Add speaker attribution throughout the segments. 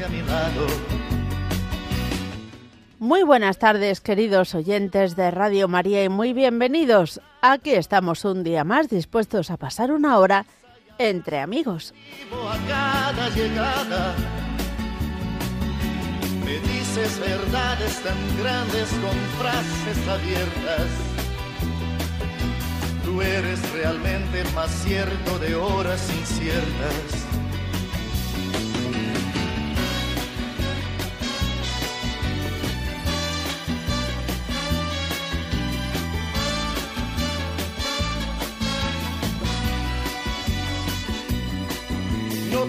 Speaker 1: a mi lado.
Speaker 2: Muy buenas tardes, queridos oyentes de Radio María, y muy bienvenidos. Aquí estamos un día más dispuestos a pasar una hora entre amigos.
Speaker 1: A cada llegada. Me dices verdades tan grandes con frases abiertas. Tú eres realmente más cierto de horas inciertas.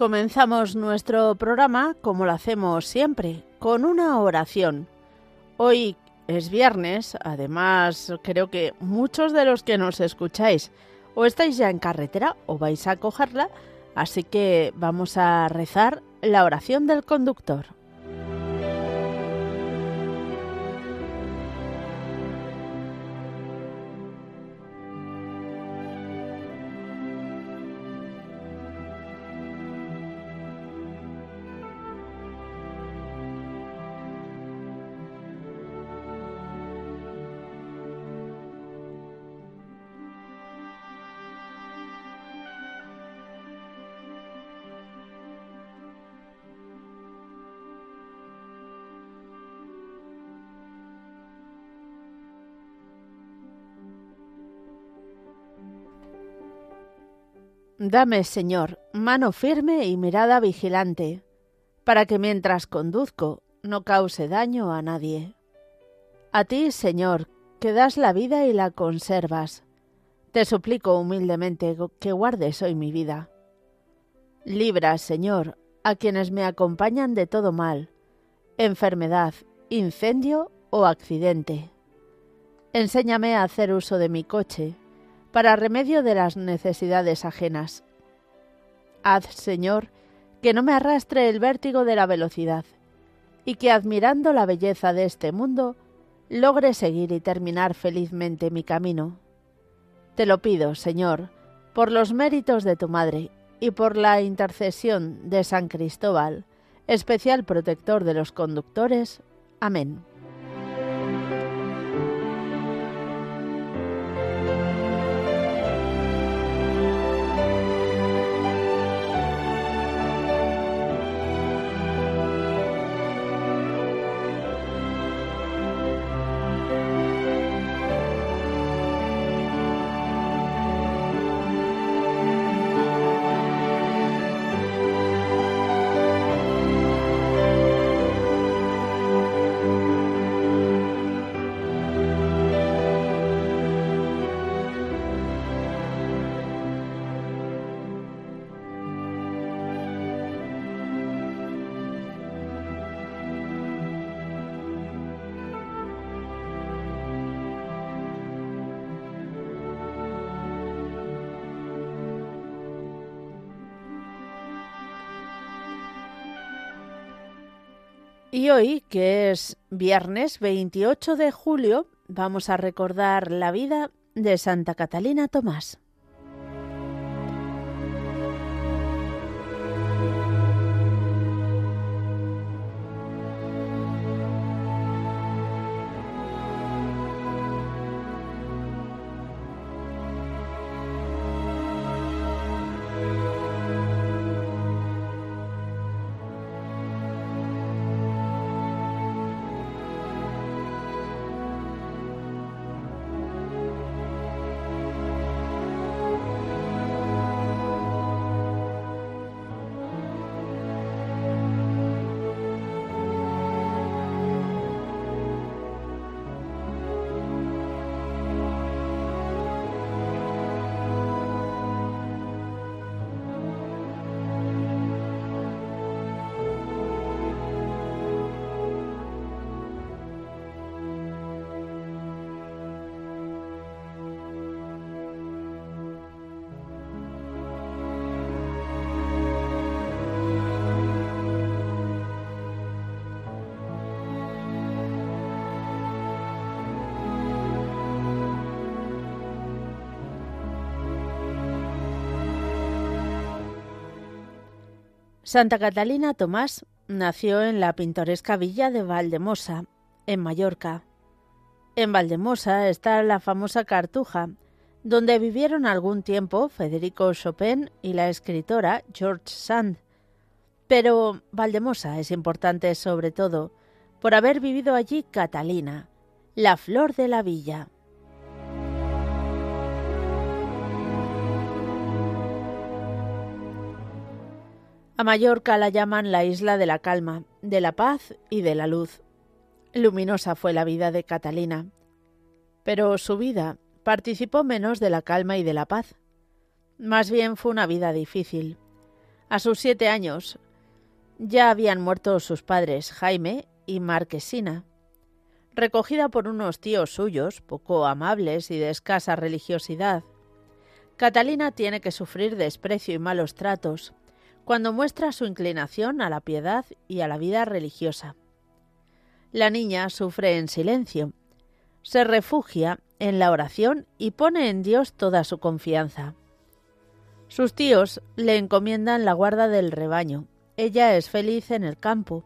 Speaker 2: Comenzamos nuestro programa, como lo hacemos siempre, con una oración. Hoy es viernes, además creo que muchos de los que nos escucháis o estáis ya en carretera o vais a cogerla, así que vamos a rezar la oración del conductor. Dame, Señor, mano firme y mirada vigilante, para que mientras conduzco no cause daño a nadie. A ti, Señor, que das la vida y la conservas, te suplico humildemente que guardes hoy mi vida. Libra, Señor, a quienes me acompañan de todo mal, enfermedad, incendio o accidente. Enséñame a hacer uso de mi coche, para remedio de las necesidades ajenas. Haz, Señor, que no me arrastre el vértigo de la velocidad, y que admirando la belleza de este mundo, logre seguir y terminar felizmente mi camino. Te lo pido, Señor, por los méritos de tu Madre y por la intercesión de San Cristóbal, especial protector de los conductores. Amén. Y hoy, que es viernes 28 de julio, vamos a recordar la vida de Santa Catalina Tomás. Santa Catalina Tomás nació en la pintoresca villa de Valdemosa, en Mallorca. En Valdemosa está la famosa Cartuja, donde vivieron algún tiempo Federico Chopin y la escritora George Sand. Pero Valdemosa es importante sobre todo por haber vivido allí Catalina, la flor de la villa. A Mallorca la llaman la isla de la calma, de la paz y de la luz. Luminosa fue la vida de Catalina, pero su vida participó menos de la calma y de la paz. Más bien fue una vida difícil. A sus siete años ya habían muerto sus padres Jaime y Marquesina. Recogida por unos tíos suyos, poco amables y de escasa religiosidad, Catalina tiene que sufrir desprecio y malos tratos, cuando muestra su inclinación a la piedad y a la vida religiosa. La niña sufre en silencio, se refugia en la oración y pone en Dios toda su confianza. Sus tíos le encomiendan la guarda del rebaño. Ella es feliz en el campo.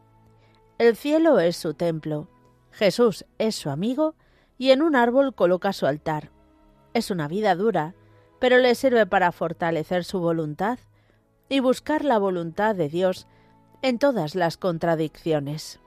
Speaker 2: El cielo es su templo. Jesús es su amigo y en un árbol coloca su altar. Es una vida dura, pero le sirve para fortalecer su voluntad y buscar la voluntad de Dios en todas las contradicciones.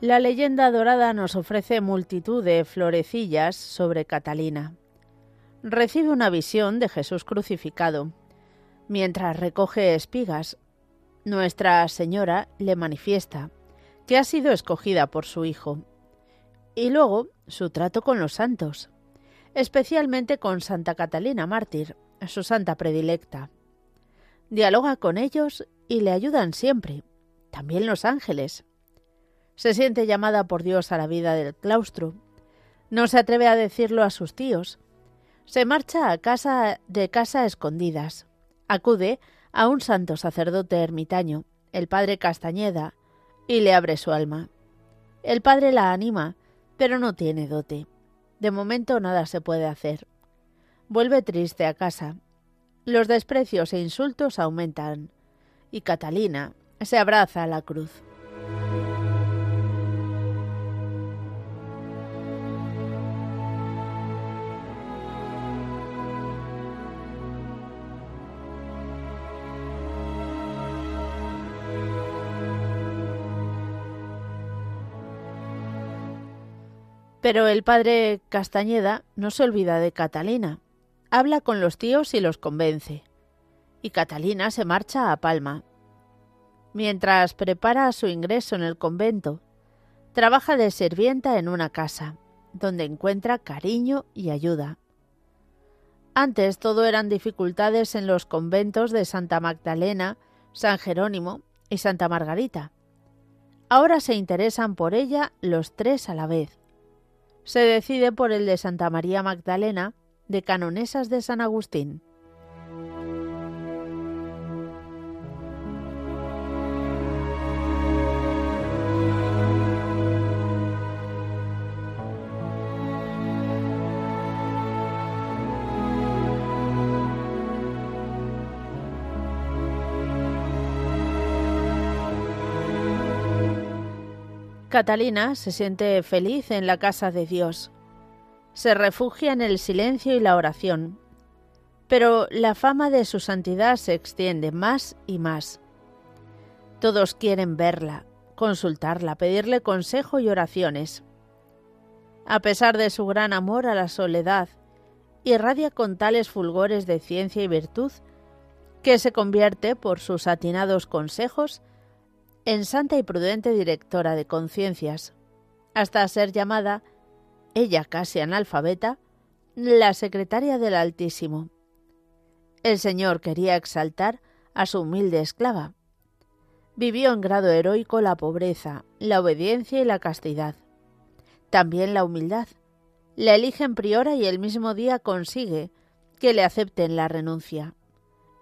Speaker 2: La leyenda dorada nos ofrece multitud de florecillas sobre Catalina. Recibe una visión de Jesús crucificado. Mientras recoge espigas, Nuestra Señora le manifiesta que ha sido escogida por su Hijo. Y luego su trato con los santos, especialmente con Santa Catalina Mártir, su santa predilecta. Dialoga con ellos y le ayudan siempre, también los ángeles se siente llamada por Dios a la vida del claustro. No se atreve a decirlo a sus tíos. Se marcha a casa de casa escondidas. Acude a un santo sacerdote ermitaño, el padre Castañeda, y le abre su alma. El padre la anima, pero no tiene dote. De momento nada se puede hacer. Vuelve triste a casa. los desprecios e insultos aumentan, y Catalina se abraza a la cruz. Pero el padre Castañeda no se olvida de Catalina. Habla con los tíos y los convence. Y Catalina se marcha a Palma. Mientras prepara su ingreso en el convento, trabaja de sirvienta en una casa, donde encuentra cariño y ayuda. Antes todo eran dificultades en los conventos de Santa Magdalena, San Jerónimo y Santa Margarita. Ahora se interesan por ella los tres a la vez se decide por el de Santa María Magdalena, de Canonesas de San Agustín. Catalina se siente feliz en la casa de Dios. Se refugia en el silencio y la oración. Pero la fama de su santidad se extiende más y más. Todos quieren verla, consultarla, pedirle consejo y oraciones. A pesar de su gran amor a la soledad, irradia con tales fulgores de ciencia y virtud que se convierte, por sus atinados consejos, en santa y prudente directora de conciencias, hasta ser llamada, ella casi analfabeta, la secretaria del Altísimo. El Señor quería exaltar a su humilde esclava. Vivió en grado heroico la pobreza, la obediencia y la castidad. También la humildad. La eligen priora y el mismo día consigue que le acepten la renuncia.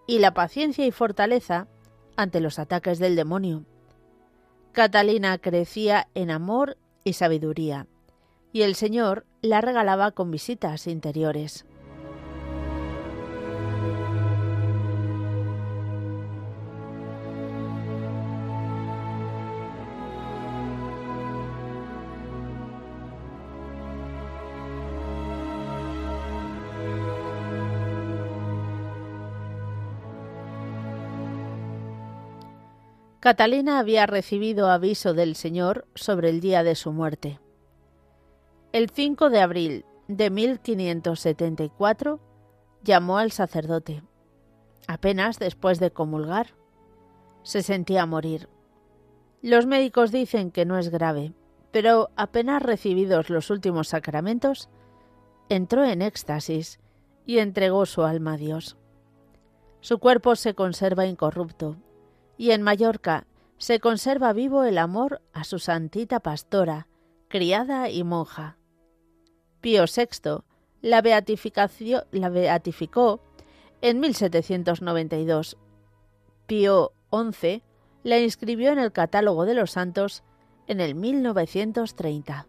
Speaker 2: Y la paciencia y fortaleza ante los ataques del demonio. Catalina crecía en amor y sabiduría, y el Señor la regalaba con visitas interiores. Catalina había recibido aviso del Señor sobre el día de su muerte. El 5 de abril de 1574 llamó al sacerdote. Apenas después de comulgar, se sentía morir. Los médicos dicen que no es grave, pero apenas recibidos los últimos sacramentos, entró en éxtasis y entregó su alma a Dios. Su cuerpo se conserva incorrupto y en Mallorca se conserva vivo el amor a su santita pastora, criada y monja. Pío VI la, la beatificó en 1792. Pío XI la inscribió en el catálogo de los santos en el 1930.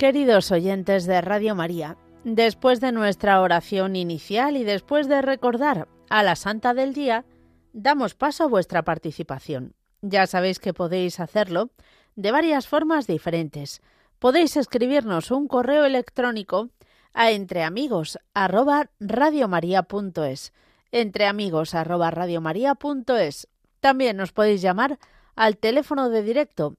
Speaker 2: Queridos oyentes de Radio María, después de nuestra oración inicial y después de recordar a la Santa del Día, damos paso a vuestra participación. Ya sabéis que podéis hacerlo de varias formas diferentes. podéis escribirnos un correo electrónico a entreamigos@radiomaria.es. Entreamigos@radiomaria.es. También nos podéis llamar al teléfono de directo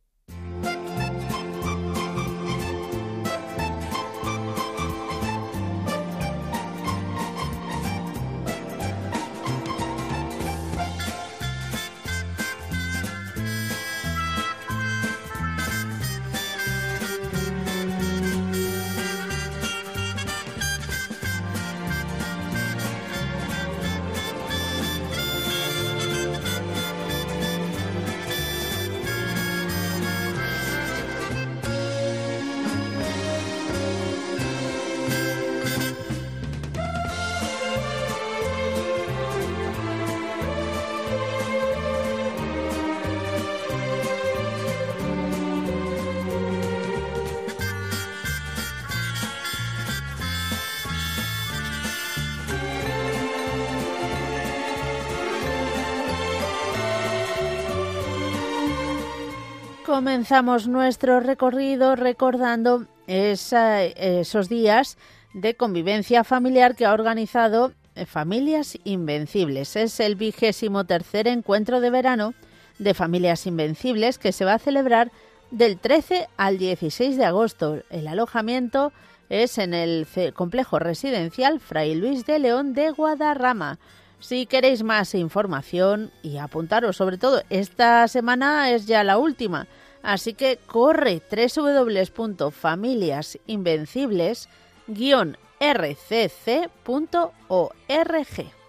Speaker 2: Comenzamos nuestro recorrido recordando esos días de convivencia familiar que ha organizado eh, Familias Invencibles. Es el vigésimo tercer encuentro de verano de Familias Invencibles que se va a celebrar del 13 al 16 de agosto. El alojamiento es en el complejo residencial Fray Luis de León de Guadarrama. Si queréis más información y apuntaros, sobre todo esta semana es ya la última, Así que corre www.familiasinvencibles-rcc.org.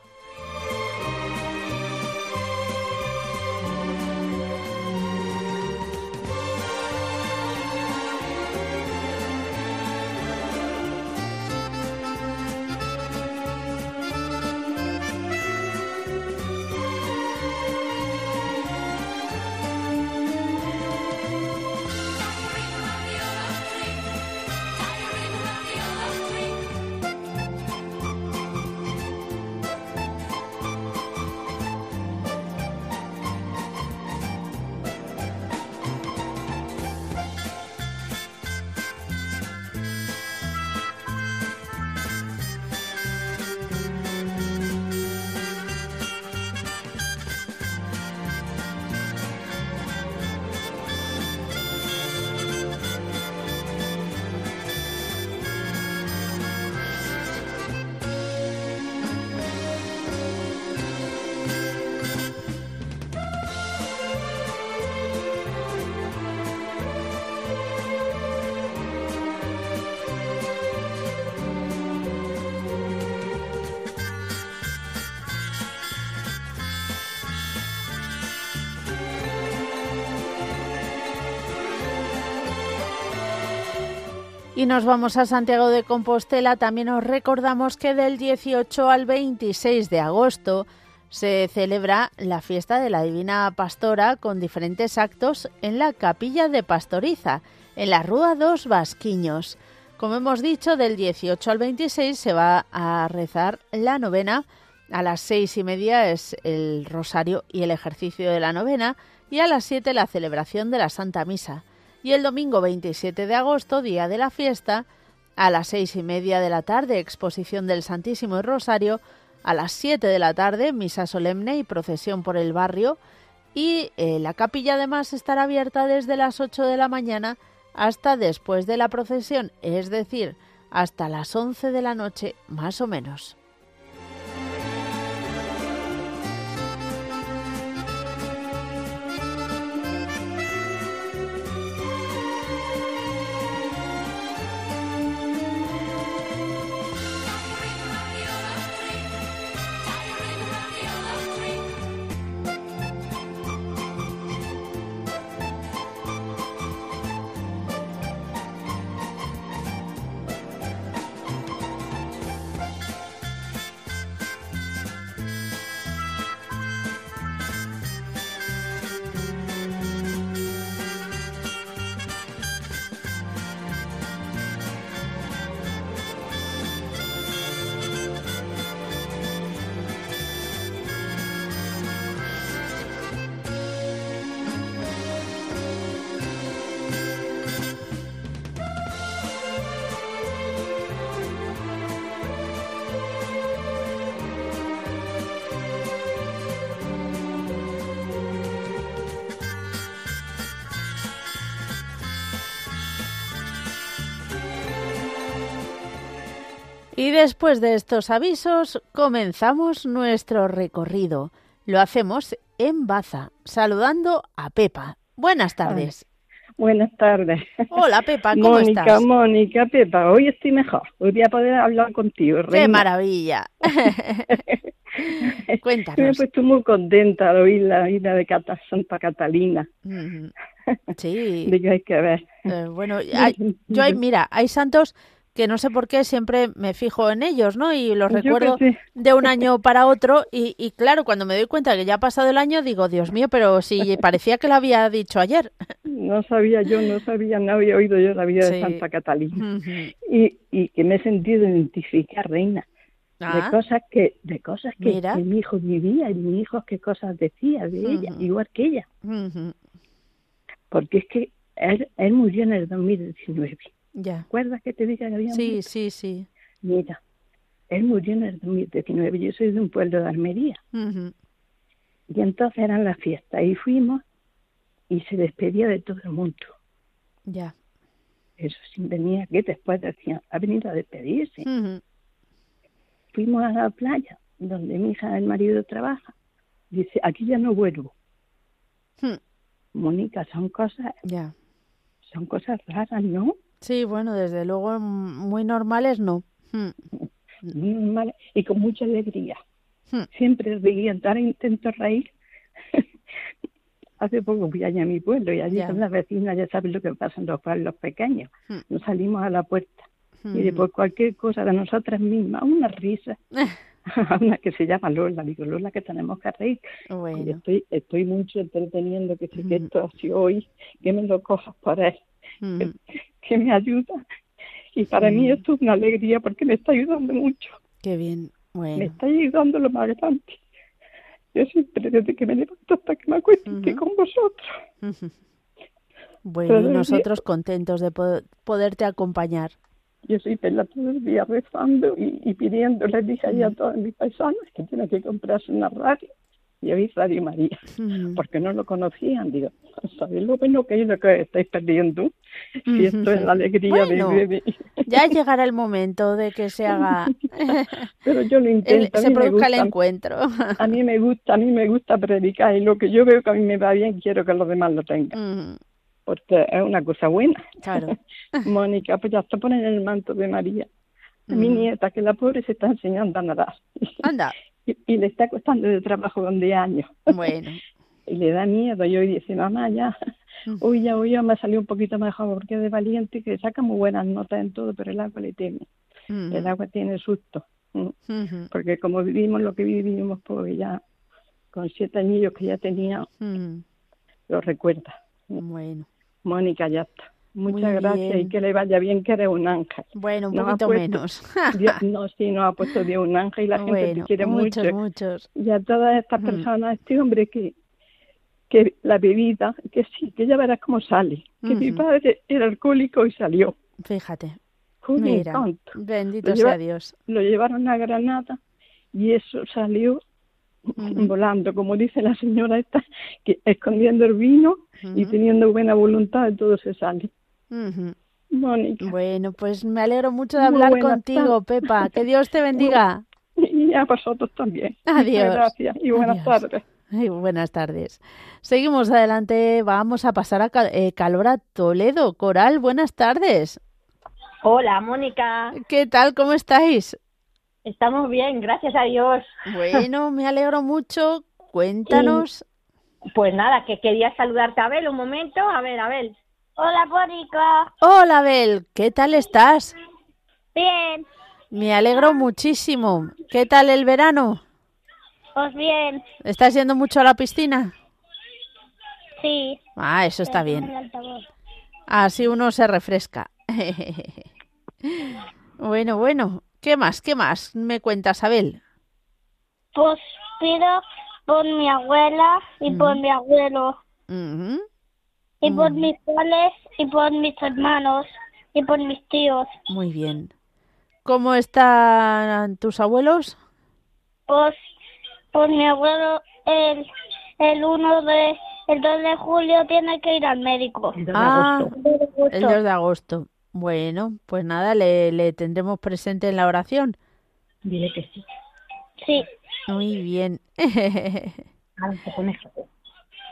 Speaker 2: Y nos vamos a Santiago de Compostela. También os recordamos que del 18 al 26 de agosto se celebra la fiesta de la Divina Pastora con diferentes actos en la capilla de Pastoriza, en la Rúa dos Vasquiños. Como hemos dicho, del 18 al 26 se va a rezar la novena. A las seis y media es el rosario y el ejercicio de la novena y a las siete la celebración de la Santa Misa y el domingo 27 de agosto, día de la fiesta, a las seis y media de la tarde, exposición del Santísimo y Rosario, a las siete de la tarde, misa solemne y procesión por el barrio, y eh, la capilla además estará abierta desde las 8 de la mañana hasta después de la procesión, es decir, hasta las 11 de la noche más o menos. Y después de estos avisos, comenzamos nuestro recorrido. Lo hacemos en Baza, saludando a Pepa. Buenas tardes.
Speaker 3: Buenas tardes.
Speaker 2: Hola Pepa, ¿cómo
Speaker 3: Mónica,
Speaker 2: estás?
Speaker 3: Mónica, Pepa, hoy estoy mejor. Hoy voy a poder hablar contigo.
Speaker 2: ¡Qué
Speaker 3: reina.
Speaker 2: maravilla!
Speaker 3: Me he
Speaker 2: Cuéntanos.
Speaker 3: puesto muy contenta de oír la vida de Cata, Santa Catalina.
Speaker 2: Sí,
Speaker 3: Digo, hay que ver.
Speaker 2: eh, bueno, hay- yo hay, mira, hay santos que no sé por qué siempre me fijo en ellos, ¿no? Y los
Speaker 3: Yo
Speaker 2: recuerdo de un año para otro y, y claro, cuando me doy cuenta que ya ha pasado el año, digo, Dios mío, pero si parecía que lo había dicho ayer.
Speaker 3: No sabía yo, no sabía, no había oído yo la vida
Speaker 2: Sí.
Speaker 3: de Santa Catalina. Y, y que me he sentido identificar, reina,
Speaker 2: Ah,
Speaker 3: de cosas que de cosas que,
Speaker 2: Mira.
Speaker 3: mi hijo vivía y mi hijo qué cosas decía de ella, igual que ella. Porque es que él, él murió en el 2019.
Speaker 2: Ya.
Speaker 3: ¿Recuerdas que te dije que había
Speaker 2: Sí,
Speaker 3: muerto?
Speaker 2: sí, sí.
Speaker 3: Mira, él murió en el 2019. Yo soy de un pueblo de Almería. Y entonces eran las fiestas. Y fuimos y se despedía de todo el mundo.
Speaker 2: Ya.
Speaker 3: Eso sí, venía que después decían, ha venido a despedirse. Fuimos a la playa, donde mi hija, el marido, trabaja. Dice, aquí ya no vuelvo. Mónica, son cosas,
Speaker 2: Ya.
Speaker 3: son cosas raras, ¿no?
Speaker 2: Sí, bueno, desde luego mm, muy normales no. Mm.
Speaker 3: Muy normales y con mucha alegría.
Speaker 2: Hmm.
Speaker 3: Siempre reían, ahora intento reír. Hace poco fui allá a mi pueblo y allí
Speaker 2: Ya.
Speaker 3: con las vecinas ya sabes lo que pasa en los pueblos pequeños.
Speaker 2: Hmm.
Speaker 3: Nos salimos a la puerta y
Speaker 2: Ujú.
Speaker 3: después cualquier cosa de nosotras mismas, una risa. una que se llama Lola, digo Lola que tenemos que reír. Y
Speaker 2: Bueno.
Speaker 3: estoy, estoy mucho entreteniendo que si que esto así hoy, que me lo cojas para él. Que me ayuda. Y para mí
Speaker 2: Mm.
Speaker 3: esto es una alegría porque me está ayudando mucho.
Speaker 2: Qué bien.
Speaker 3: me
Speaker 2: Bueno.
Speaker 3: está ayudando lo más grande. Yo siempre, desde que me levanto hasta que me acuesto, estoy con vosotros.
Speaker 2: Bueno, y
Speaker 3: día-
Speaker 2: nosotros contentos de po- poderte acompañar.
Speaker 3: Yo soy pela todo el día rezando y, y pidiendo, les dije ahí a todos mis paisanos que tienen que comprarse una radio y oír Radio María, porque no lo conocían. Digo, ¿sabéis lo bueno que es lo que estáis perdiendo? Si esto es la alegría
Speaker 2: Bueno.
Speaker 3: de, de-
Speaker 2: Ya llegará el momento de que se haga,
Speaker 3: Pero yo lo
Speaker 2: el-
Speaker 3: intento, a
Speaker 2: se produzca el encuentro.
Speaker 3: a mí me gusta, a mí me gusta predicar y lo que yo veo que a mí me va bien, quiero que los demás lo tengan, porque es una cosa buena.
Speaker 2: Claro.
Speaker 3: Mónica, pues ya está poniendo el manto de María. A mi nieta, que la pobre se está enseñando a nadar.
Speaker 2: Anda.
Speaker 3: Y, y le está costando de trabajo con 10 años.
Speaker 2: Bueno.
Speaker 3: Y le da miedo. Y hoy dice, mamá, ya, hoy ya, hoy ya me salió un poquito mejor porque es de valiente, que saca muy buenas notas en todo, pero el agua le teme. El agua tiene susto. Mm. Porque como vivimos lo que vivimos, pues ya con siete añillos que ya tenía, lo recuerda.
Speaker 2: Bueno.
Speaker 3: Mónica, ya está. Muchas gracias y que le vaya bien, que eres un ángel.
Speaker 2: Bueno, un
Speaker 3: Nos
Speaker 2: poquito
Speaker 3: puesto-
Speaker 2: menos.
Speaker 3: Dios- no, sí, nos ha puesto Dios un ángel y la gente te quiere
Speaker 2: muchos,
Speaker 3: mucho.
Speaker 2: muchos.
Speaker 3: Y a todas estas
Speaker 2: Ujú.
Speaker 3: personas, este hombre que, que la bebida, que sí, que ya verás cómo sale. Que mi padre era alcohólico y salió.
Speaker 2: Fíjate. Mira.
Speaker 3: encanto.
Speaker 2: Bendito
Speaker 3: Lo lleva-
Speaker 2: sea Dios.
Speaker 3: Lo llevaron a Granada y eso salió volando, como dice la señora esta, que escondiendo el vino y teniendo buena voluntad, todo se sale. Mónica,
Speaker 2: Bueno, pues me alegro mucho de hablar contigo, Pepa. Que Dios te bendiga.
Speaker 3: y a vosotros también.
Speaker 2: Adiós.
Speaker 3: Muchas gracias y buenas
Speaker 2: Adiós.
Speaker 3: tardes.
Speaker 2: Ay, buenas tardes. Seguimos adelante. Vamos a pasar a Cal- eh, Calora Toledo. Coral, buenas tardes.
Speaker 4: Hola, Mónica.
Speaker 2: ¿Qué tal? ¿Cómo estáis?
Speaker 4: Estamos bien, gracias a Dios.
Speaker 2: Bueno, me alegro mucho. Cuéntanos.
Speaker 4: Pues nada, que quería saludarte Abel un momento. A ver, Abel. Hola, Mónica.
Speaker 2: Hola, Abel. ¿Qué tal estás?
Speaker 4: Bien,
Speaker 2: Me alegro muchísimo. ¿Qué tal el verano?
Speaker 4: pues bien,
Speaker 2: ¿Estás yendo mucho a la piscina?
Speaker 4: sí.
Speaker 2: Ah, eso está bien. Así uno se refresca. bueno, bueno. ¿Qué más? ¿Qué más me cuentas, Abel?
Speaker 5: Pues pido por mi abuela y por mi abuelo
Speaker 2: Ujú.
Speaker 5: Y por
Speaker 2: Mm.
Speaker 5: mis padres y por mis hermanos y por mis tíos.
Speaker 2: Muy bien. ¿Cómo están tus abuelos?
Speaker 5: Pues por mi abuelo el el 1 de el 2 de julio tiene que ir al médico.
Speaker 3: El de
Speaker 2: Ah.
Speaker 3: agosto.
Speaker 5: El 2 de
Speaker 2: El
Speaker 5: agosto.
Speaker 2: 2 de agosto. Bueno, pues nada, le, le tendremos presente en la oración.
Speaker 4: Dile que sí.
Speaker 5: Sí.
Speaker 2: Muy bien.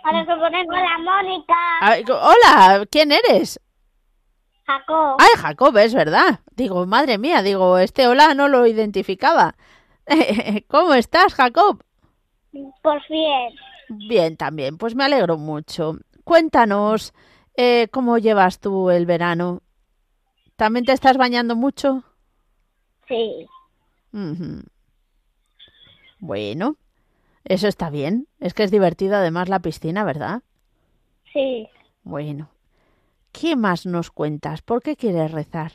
Speaker 4: Ahora
Speaker 5: la Mónica.
Speaker 2: Hola, ¿quién eres?
Speaker 5: Jacob.
Speaker 2: Ay, Jacob, es verdad. Digo, madre mía, digo, este hola no lo identificaba. ¿Cómo estás, Jacob?
Speaker 5: Por bien.
Speaker 2: Bien, también, pues me alegro mucho. Cuéntanos, eh, ¿cómo llevas tú el verano? ¿También te estás bañando mucho?
Speaker 5: Sí.
Speaker 2: Bueno, eso está bien. Es que es divertido además la piscina, ¿verdad?
Speaker 5: Sí.
Speaker 2: Bueno. ¿Qué más nos cuentas? ¿Por qué quieres rezar?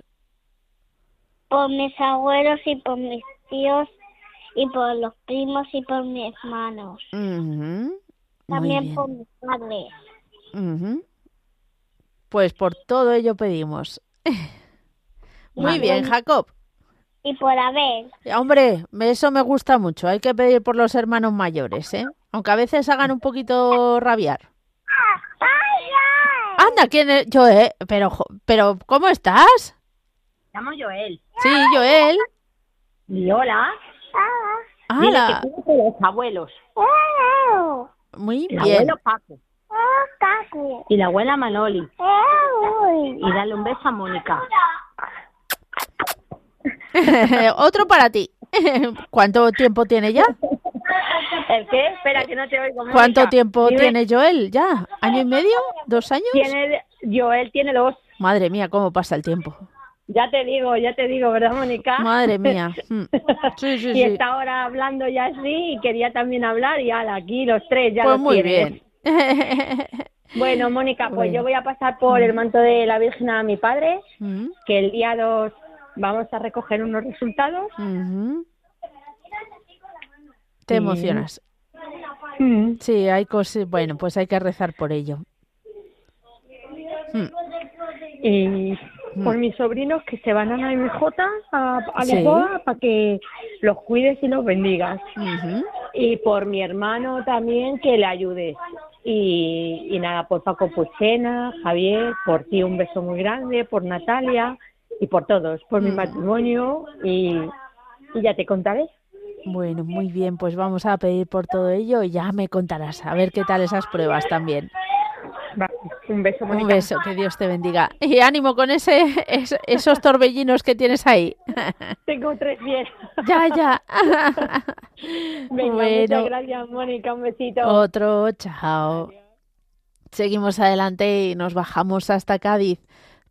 Speaker 5: Por mis abuelos y por mis tíos y por los primos y por mis hermanos. También por mis padres.
Speaker 2: Pues por todo ello pedimos. Muy bien, Jacob.
Speaker 5: Y por Abel.
Speaker 2: Hombre, eso me gusta mucho. Hay que pedir por los hermanos mayores, ¿eh? Aunque a veces hagan un poquito rabiar. Anda, ¿quién es? Joel. Pero, jo- pero, ¿cómo estás?
Speaker 4: Llamo Joel.
Speaker 2: Sí, Joel.
Speaker 4: Y hola. Dile
Speaker 2: ¡Hala!
Speaker 4: que de los abuelos.
Speaker 2: Muy
Speaker 4: El
Speaker 2: bien.
Speaker 4: abuelo Paco. Y la abuela Manoli. Y dale un beso a Mónica.
Speaker 2: Otro para ti. ¿Cuánto tiempo tiene ya?
Speaker 4: ¿El qué? Espera, que no te oigo. Mónica.
Speaker 2: ¿Cuánto tiempo
Speaker 4: Dime,
Speaker 2: tiene Joel ya? ¿Año y medio? ¿Dos años?
Speaker 4: Tiene, Joel tiene dos.
Speaker 2: Madre mía, cómo pasa el tiempo.
Speaker 4: Ya te digo, ya te digo, ¿verdad, Mónica?
Speaker 2: Madre mía. Mm. Sí, sí,
Speaker 4: y
Speaker 2: sí.
Speaker 4: está ahora hablando ya así y quería también hablar y ala, aquí los tres ya
Speaker 2: Pues
Speaker 4: los
Speaker 2: muy
Speaker 4: tienes.
Speaker 2: bien.
Speaker 4: Bueno, Mónica, pues
Speaker 2: Bueno.
Speaker 4: yo voy a pasar por el manto de la Virgen a mi padre,
Speaker 2: Mm,
Speaker 4: que el día 2 vamos a recoger unos resultados.
Speaker 2: Te emocionas. Sí, hay cosas. Bueno, pues hay que rezar por ello. Mm,
Speaker 4: Y por mis sobrinos que se van a la MJ, a, a
Speaker 2: Sí.
Speaker 4: Lisboa, para que los cuides y los bendigas. Y por mi hermano también que le ayudes. Y, y nada, por Paco Puchena, Javier, por ti un beso muy grande, por Natalia y por todos, por mi
Speaker 2: Mm.
Speaker 4: matrimonio y, y ya te contaré.
Speaker 2: Bueno, muy bien, pues vamos a pedir por todo ello y ya me contarás a ver qué tal esas pruebas también.
Speaker 4: Un beso,
Speaker 2: Un
Speaker 4: Mónica.
Speaker 2: beso, que Dios te bendiga. Y ánimo con ese, es- esos torbellinos que tienes ahí.
Speaker 4: Tengo tres pies.
Speaker 2: ya, ya.
Speaker 4: Venga,
Speaker 2: bueno,
Speaker 4: muchas gracias, Mónica. Un besito.
Speaker 2: otro, chao. Seguimos adelante y nos bajamos hasta Cádiz.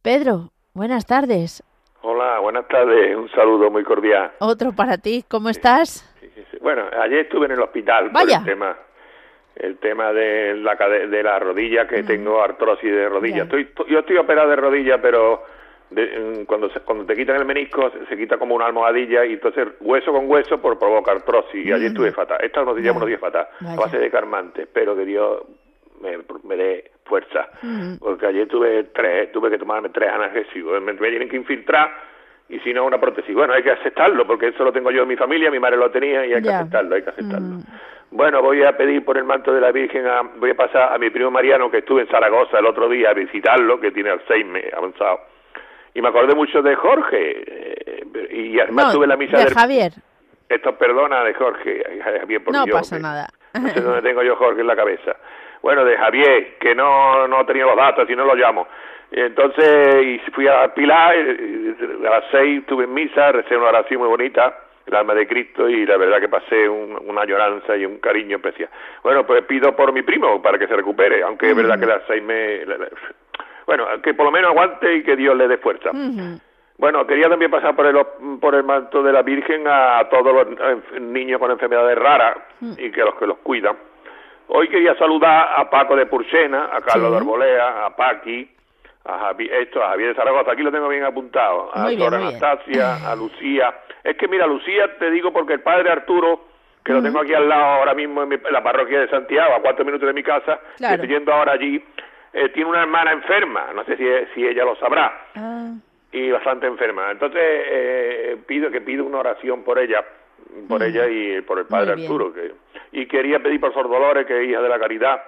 Speaker 2: Pedro, buenas tardes.
Speaker 6: Hola, buenas tardes. Un saludo muy cordial.
Speaker 2: Otro para ti, ¿cómo estás?
Speaker 6: Bueno, ayer estuve en el hospital
Speaker 2: Vaya.
Speaker 6: por el tema, el tema de la de la rodilla que tengo artrosis de rodilla. Estoy, yo estoy operado de rodilla, pero de- mm, cuando se- cuando te quitan el menisco se, se quita como una almohadilla y entonces hueso con hueso por provoca artrosis. Y ayer estuve fatal. Esta almohadilla
Speaker 2: Ya.
Speaker 6: me lo dio fatal, a base de calmante, pero que Dios me, me dé fuerza. Porque ayer tuve tres, tuve que tomarme tres analgésicos. Me, me tienen que infiltrar y si no una prótesis. Bueno, hay que aceptarlo porque eso lo tengo yo en mi familia, mi madre lo tenía y hay que aceptarlo, hay que aceptarlo.
Speaker 2: Mm.
Speaker 6: Bueno, voy a pedir por el manto de la Virgen, a- voy a pasar a mi primo Mariano que estuve en Zaragoza el otro día a visitarlo, que tiene Alzheimer avanzado. Y me acordé mucho de Jorge, eh, y además
Speaker 2: No,
Speaker 6: tuve la misa
Speaker 2: de
Speaker 6: del...
Speaker 2: Javier.
Speaker 6: Esto perdona de Jorge, Javier, por
Speaker 2: No
Speaker 6: Dios,
Speaker 2: pasa
Speaker 6: que-
Speaker 2: nada.
Speaker 6: No sé dónde tengo yo Jorge en la cabeza. Bueno, de Javier, que no, no tenía los datos y no lo llamo. Entonces y fui a Pilar, eh, a las seis estuve en misa, recé una oración muy bonita, el alma de Cristo, y la verdad que pasé un- una lloranza y un cariño especial. Bueno, pues pido por mi primo para que se recupere, aunque es verdad que las seis me... la- la- Bueno, que por lo menos aguante y que Dios le dé fuerza. Bueno, quería también pasar por el, por el manto de la Virgen a todos los niños con enfermedades raras y que los que los cuidan. Hoy quería saludar a Paco de Purchena, a Carlos
Speaker 2: Sí.
Speaker 6: de Arbolea, a Paqui, a Javi, esto, a Javier de Zaragoza, aquí lo tengo bien apuntado, a
Speaker 2: Muy bien, bien.
Speaker 6: Anastasia, a Lucía. Es que mira, Lucía te digo porque el padre Arturo, que lo tengo aquí al lado ahora mismo en, mi- en la parroquia de Santiago, a cuatro minutos de mi casa, que
Speaker 2: Claro.
Speaker 6: estoy yendo ahora allí, eh, tiene una hermana enferma, no sé si, si ella lo sabrá
Speaker 2: Ah,
Speaker 6: y bastante enferma. Entonces eh, pido que pido una oración por ella, por ella y por el padre. Arturo. Que, y quería pedir por Sor Dolores, que es hija de la caridad,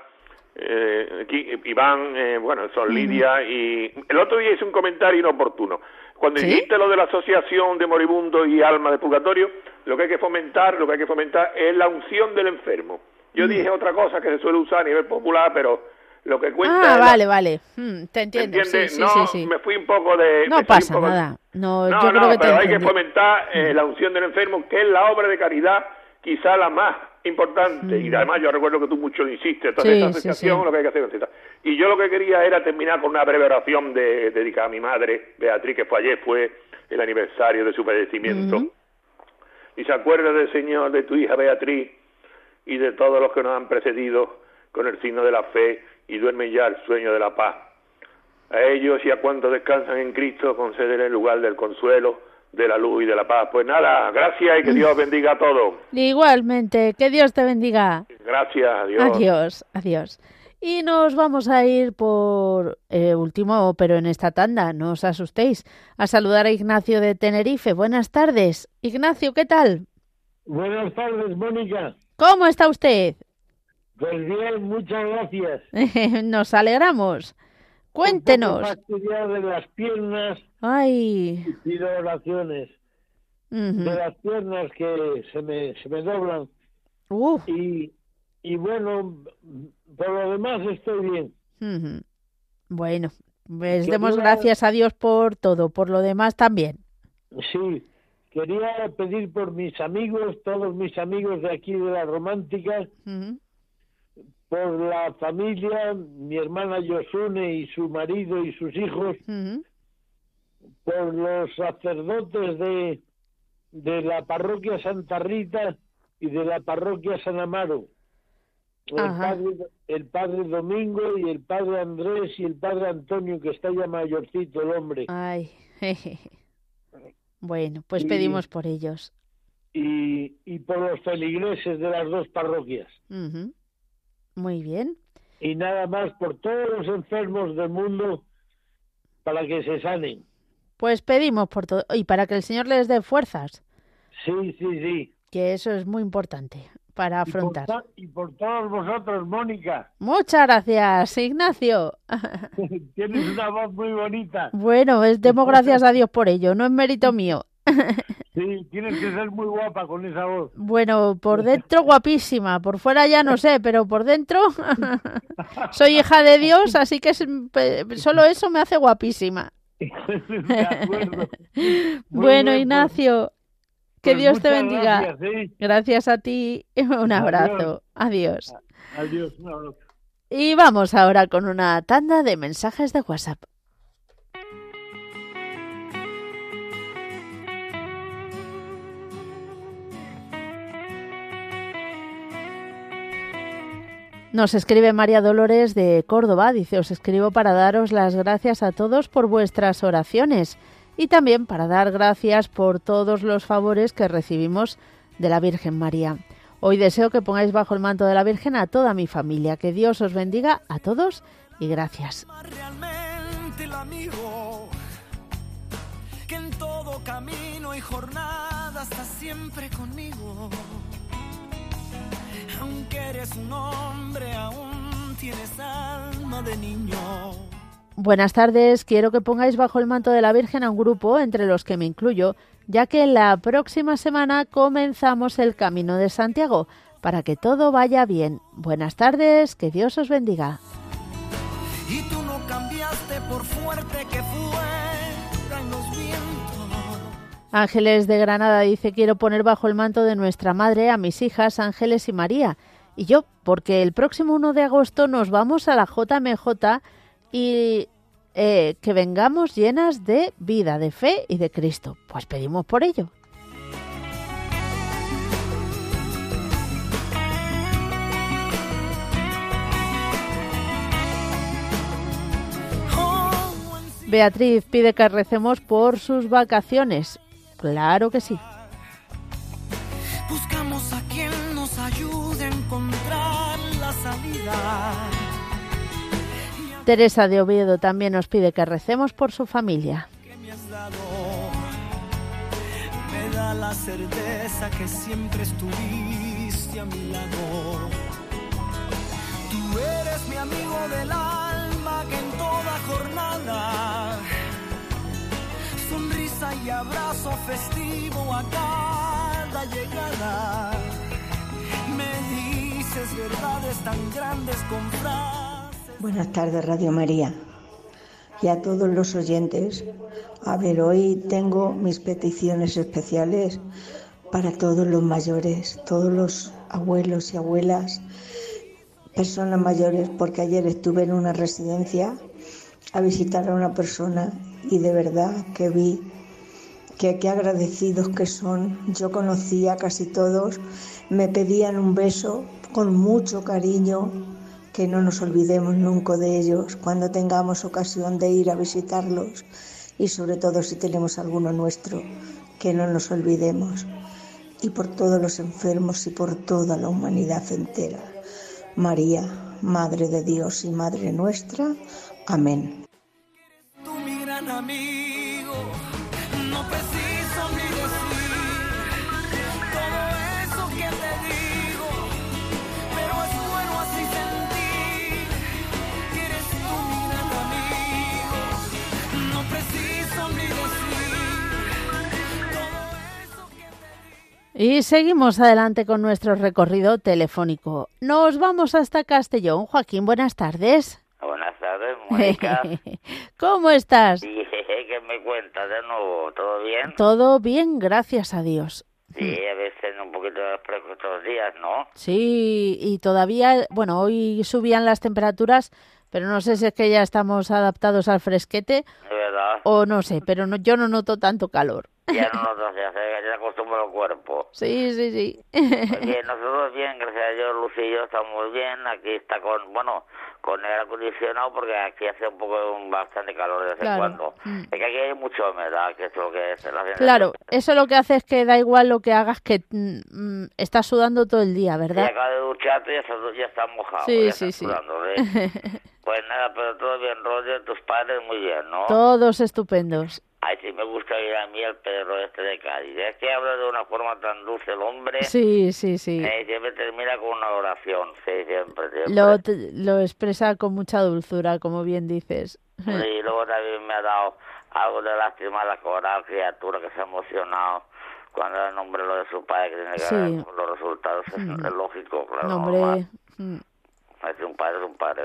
Speaker 6: eh, aquí, Iván, eh, bueno, son Lidia y el otro día hice un comentario inoportuno. Cuando
Speaker 2: ¿Sí?
Speaker 6: dijiste lo de la asociación de moribundos y alma de purgatorio, lo que hay que fomentar, lo que hay que fomentar es la unción del enfermo. Yo dije otra cosa que se suele usar a nivel popular, pero lo que cuenta
Speaker 2: Ah, vale, vale. Mm, te
Speaker 6: ¿me
Speaker 2: entiendo. Sí,
Speaker 6: entiendes?
Speaker 2: sí,
Speaker 6: no,
Speaker 2: sí, sí.
Speaker 6: me fui un poco de...
Speaker 2: No pasa
Speaker 6: poco-
Speaker 2: nada. No,
Speaker 6: no,
Speaker 2: yo
Speaker 6: no,
Speaker 2: creo que te
Speaker 6: pero hay que fomentar eh, la unción del enfermo, que es la obra de caridad quizá la más importante. Y además yo recuerdo que tú mucho insistes, entonces esta asociación lo que hay que hacer etcétera. Y yo lo que quería era terminar con una breve oración de, dedicada a mi madre, Beatriz, que fue ayer, fue el aniversario de su fallecimiento. Y se acuerda del Señor, de tu hija Beatriz y de todos los que nos han precedido con el signo de la fe y duermen ya el sueño de la paz. A ellos y a cuantos descansan en Cristo, conceder el lugar del consuelo, de la luz y de la paz. Pues nada, gracias y que Dios bendiga a todos.
Speaker 2: Igualmente, que Dios te bendiga.
Speaker 6: Gracias, adiós.
Speaker 2: Adiós, adiós. Y nos vamos a ir por eh, último, pero en esta tanda, no os asustéis, a saludar a Ignacio de Tenerife. Buenas tardes. Ignacio, ¿qué tal?
Speaker 7: Buenas tardes, Mónica.
Speaker 2: ¿Cómo está usted?
Speaker 7: Pues bien, muchas gracias.
Speaker 2: Nos alegramos. Cuéntenos.
Speaker 7: Un poco fastidiado de las piernas
Speaker 2: Ay.
Speaker 7: y pido oraciones. De las piernas que se me, se me doblan. Y, y bueno, por lo demás estoy bien.
Speaker 2: Bueno, pues
Speaker 7: Que
Speaker 2: demos gracias a Dios por todo, por lo demás también.
Speaker 7: Sí, quería pedir por mis amigos, todos mis amigos de aquí de la Romántica,
Speaker 2: Ujú.
Speaker 7: Por la familia, mi hermana Yosune y su marido y sus hijos, por los sacerdotes de, de la parroquia Santa Rita y de la parroquia San Amaro. El padre, el padre Domingo y el padre Andrés y el padre Antonio, que está ya mayorcito el hombre.
Speaker 2: Ay. Bueno, pues
Speaker 7: Y-
Speaker 2: pedimos por ellos.
Speaker 7: Y, y por los feligreses de las dos parroquias.
Speaker 2: Ujú. Muy bien.
Speaker 7: Y nada más por todos los enfermos del mundo para que se sanen.
Speaker 2: Pues pedimos por todo y para que el Señor les dé fuerzas,
Speaker 7: Sí, sí, sí.
Speaker 2: que eso es muy importante para
Speaker 7: Y por,
Speaker 2: afrontar.
Speaker 7: y por todos vosotros, Mónica.
Speaker 2: Muchas gracias, Ignacio.
Speaker 7: Tienes una voz muy bonita.
Speaker 2: Bueno, es, demos gracias a Dios por ello, no es mérito mío.
Speaker 7: Sí, tienes que ser muy guapa con esa voz.
Speaker 2: Bueno, por dentro guapísima, por fuera ya no sé, pero por dentro soy hija de Dios, así que solo eso me hace guapísima. Bueno,
Speaker 7: bien,
Speaker 2: Ignacio, que
Speaker 7: pues
Speaker 2: Dios te bendiga.
Speaker 7: Gracias, ¿eh?
Speaker 2: Gracias a ti, un abrazo. Adiós.
Speaker 7: Adiós, un abrazo.
Speaker 2: Y vamos ahora con una tanda de mensajes de WhatsApp. Nos escribe María Dolores de Córdoba, dice, os escribo para daros las gracias a todos por vuestras oraciones y también para dar gracias por todos los favores que recibimos de la Virgen María. Hoy deseo que pongáis bajo el manto de la Virgen a toda mi familia. Que Dios os bendiga a todos y gracias.
Speaker 8: Aunque eres un hombre, aún tienes alma de niño.
Speaker 2: Buenas tardes, quiero que pongáis bajo el manto de la Virgen a un grupo, entre los que me incluyo, ya que la próxima semana comenzamos el Camino de Santiago, para que todo vaya bien. Buenas tardes, que Dios os bendiga.
Speaker 8: Y tú
Speaker 2: Ángeles de Granada dice quiero poner bajo el manto de nuestra madre a mis hijas Ángeles y María. Y yo, porque el próximo 1 de agosto nos vamos a la JMJ y eh, que vengamos llenas de vida, de fe y de Cristo. Pues pedimos por ello. Beatriz pide que recemos por sus vacaciones. Claro que sí.
Speaker 8: Buscamos a quien nos ayude a encontrar la salida.
Speaker 2: Teresa de Oviedo también nos pide que recemos por su familia.
Speaker 8: que me has dado me da la certeza que siempre estuviste a mi lado. Tú eres mi amigo del alma que en toda jornada, y abrazo festivo a cada llegada, me dices verdades tan grandes con frases.
Speaker 9: Buenas tardes, Radio María. Y a todos los oyentes. A ver, hoy tengo mis peticiones especiales para todos los mayores, todos los abuelos y abuelas, personas mayores, porque ayer estuve en una residencia a visitar a una persona y de verdad que vi que qué agradecidos que son. Yo conocía a casi todos, me pedían un beso con mucho cariño, que no nos olvidemos nunca de ellos cuando tengamos ocasión de ir a visitarlos y sobre todo si tenemos alguno nuestro, que no nos olvidemos. Y por todos los enfermos y por toda la humanidad entera. María, Madre de Dios y Madre nuestra. Amén.
Speaker 2: Y seguimos adelante con nuestro recorrido telefónico. Nos vamos hasta Castellón. Joaquín, buenas tardes.
Speaker 10: Buenas tardes, Mónica.
Speaker 2: ¿Cómo estás?
Speaker 10: Sí, ¿qué me cuentas de nuevo? ¿Todo bien?
Speaker 2: Todo bien, gracias a Dios.
Speaker 10: Sí, a veces un poquito de fresco estos días, ¿no?
Speaker 2: Sí, y todavía, bueno, hoy subían las temperaturas, pero no sé si es que ya estamos adaptados al fresquete
Speaker 10: De verdad.
Speaker 2: o no sé, pero no, yo no noto tanto calor.
Speaker 10: Ya no nos hace, ya se acostumbra el cuerpo.
Speaker 2: Sí, sí, sí.
Speaker 10: Bien, nosotros bien, gracias a Dios, Lucy y yo estamos bien. Aquí está con, bueno, con el aire acondicionado porque aquí hace un poco, un bastante calor de vez
Speaker 2: Claro.
Speaker 10: en cuando.
Speaker 2: Mm.
Speaker 10: Es que aquí hay mucha humedad, que es lo que se la.
Speaker 2: Claro, eso lo que hace es que da igual lo que hagas, que mm, mm, estás sudando todo el día,
Speaker 10: Y
Speaker 2: ¿verdad?
Speaker 10: acaba de ducharte y ya estás, ya estás mojado.
Speaker 2: Sí,
Speaker 10: ya
Speaker 2: sí, sí.
Speaker 10: sudando, ¿ves? Pues nada, pero todo bien, Roger, tus padres muy bien, ¿no?
Speaker 2: Todos estupendos.
Speaker 10: Ay, sí me gusta ir a mí el Pedro este de Cádiz. Es que habla de una forma tan dulce el hombre.
Speaker 2: Sí, sí, sí.
Speaker 10: Eh, siempre termina con una oración, sí, siempre, siempre.
Speaker 2: Lo, lo expresa con mucha dulzura, como bien dices.
Speaker 10: Y luego también me ha dado algo de lástima la coral criatura que se ha emocionado cuando el nombre lo de su padre que tiene que
Speaker 2: Sí.
Speaker 10: ver con los resultados. Es,
Speaker 2: Mm.
Speaker 10: es lógico, claro.
Speaker 2: No,
Speaker 10: normal.
Speaker 2: hombre. mm,
Speaker 10: Es un padre, es un padre.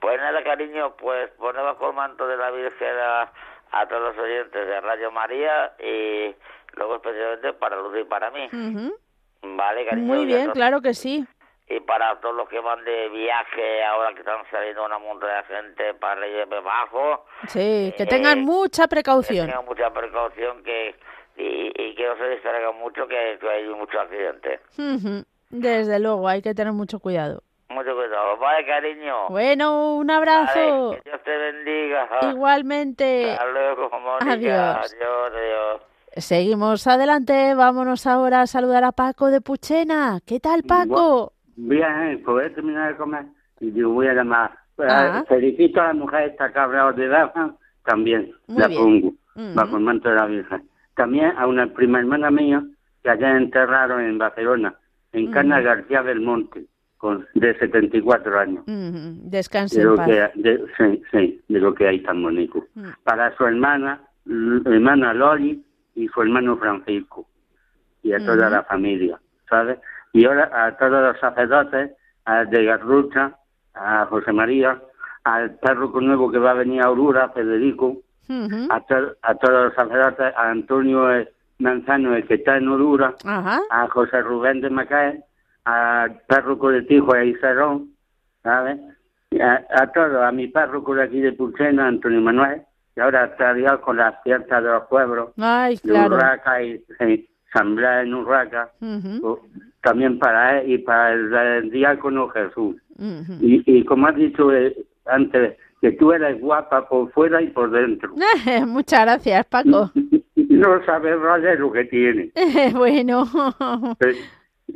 Speaker 10: Pues nada, cariño, pues ponemos el manto de la Virgen a, a todos los oyentes de Radio María y luego especialmente para Luz y para mí.
Speaker 2: ujú.
Speaker 10: Vale, cariño.
Speaker 2: Muy bien, claro que sí.
Speaker 10: Y para todos los que van de viaje, ahora que están saliendo una montaña de gente para Reyes Bajo,
Speaker 2: Sí, que tengan
Speaker 10: Eh,
Speaker 2: mucha
Speaker 10: que
Speaker 2: precaución.
Speaker 10: tengan mucha precaución que y, y que no se distraigan mucho, que, que hay muchos accidentes.
Speaker 2: Ujú. Desde luego, hay que tener mucho cuidado.
Speaker 10: Mucho cuidado. Vale, cariño.
Speaker 2: Bueno, un
Speaker 10: Vale,
Speaker 2: abrazo.
Speaker 10: que Dios te bendiga.
Speaker 2: Igualmente.
Speaker 10: Hasta luego, Mónica.
Speaker 2: Adiós.
Speaker 10: Adiós, adiós.
Speaker 2: Seguimos adelante. Vámonos ahora a saludar a Paco de Puchena. ¿Qué tal, Paco?
Speaker 11: Bien, pues he terminado de comer y digo, voy a llamar. Pues,
Speaker 2: Ah.
Speaker 11: Felicito a la mujer esta cabra de Dafa, también
Speaker 2: Muy
Speaker 11: la
Speaker 2: bien.
Speaker 11: pongo,
Speaker 2: Ujú.
Speaker 11: bajo el manto de la Virgen. También a una prima hermana mía que allá enterraron en Barcelona, en Cana
Speaker 2: Ujú.
Speaker 11: García del Monte, con, de 74 años.
Speaker 2: Ujú. Descanse
Speaker 11: De
Speaker 2: en
Speaker 11: lo,
Speaker 2: paz.
Speaker 11: que, de, sí, sí, de lo que hay tan bonito.
Speaker 2: Mm.
Speaker 11: Para su hermana, hermana Loli y su hermano Francisco. Y a toda la familia, ¿sabes? Y ahora a todos los sacerdotes, a de Garrucha, a José María, al párroco nuevo que va a venir a Aurora, Federico, a, to- a todos los sacerdotes, a Antonio eh, Manzano, el que está en Aurora, a José Rubén de Macaé, al párroco de Tijo y Cerón, ¿sabes? A, a todos, a mi párroco de aquí de Pulsena, Antonio Manuel, y ahora está Dios con las fiestas de los pueblos,
Speaker 2: Ay,
Speaker 11: de
Speaker 2: claro.
Speaker 11: Urraca y, y San Blas en Urraca, o- también para él y para el, el diácono Jesús. Y, y como has dicho eh, antes, que tú eres guapa por fuera y por dentro.
Speaker 2: Muchas gracias, Paco.
Speaker 11: No sabes, Roger, lo que tiene.
Speaker 2: bueno.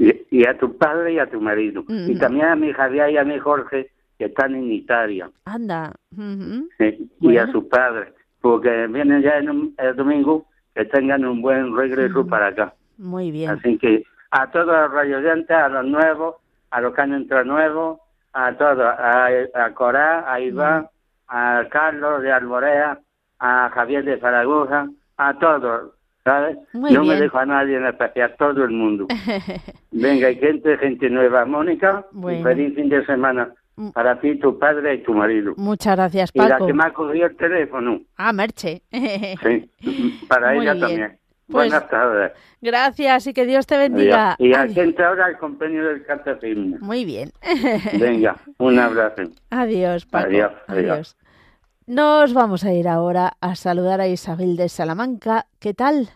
Speaker 11: Y, y a tu padre y a tu marido. Y también a mi Javier y a mi Jorge, que están en Italia.
Speaker 2: Anda.
Speaker 11: Sí, Y a
Speaker 2: Bueno.
Speaker 11: sus padres. Porque vienen ya en un- el domingo, que tengan un buen regreso para acá.
Speaker 2: Muy bien.
Speaker 11: Así que a todos los radioyentes, a los nuevos, a los que han entrado nuevos, a todos, a, a Corá, a Iván, a Carlos de Alborea, a Javier de Zaragoza, a todos, ¿sabes?
Speaker 2: Muy
Speaker 11: no me dejo a nadie en especial, todo el mundo. Venga, y gente, gente nueva. Mónica,
Speaker 2: Bueno.
Speaker 11: feliz fin de semana para ti, tu padre y tu marido.
Speaker 2: Muchas gracias,
Speaker 11: Y la
Speaker 2: Paco.
Speaker 11: que me ha cogido el teléfono,
Speaker 2: Ah, Merche.
Speaker 11: sí, para
Speaker 2: Muy
Speaker 11: ella
Speaker 2: bien.
Speaker 11: también.
Speaker 2: Pues-
Speaker 11: Buenas tardes.
Speaker 2: Gracias y que Dios te bendiga.
Speaker 11: Adiós. Y a
Speaker 2: Adiós.
Speaker 11: gente ahora el compañero del catecismo.
Speaker 2: Muy bien.
Speaker 11: Venga, un abrazo.
Speaker 2: Adiós, Paco.
Speaker 11: Adiós, adiós.
Speaker 2: Nos vamos a ir ahora a saludar a Isabel de Salamanca. ¿Qué tal?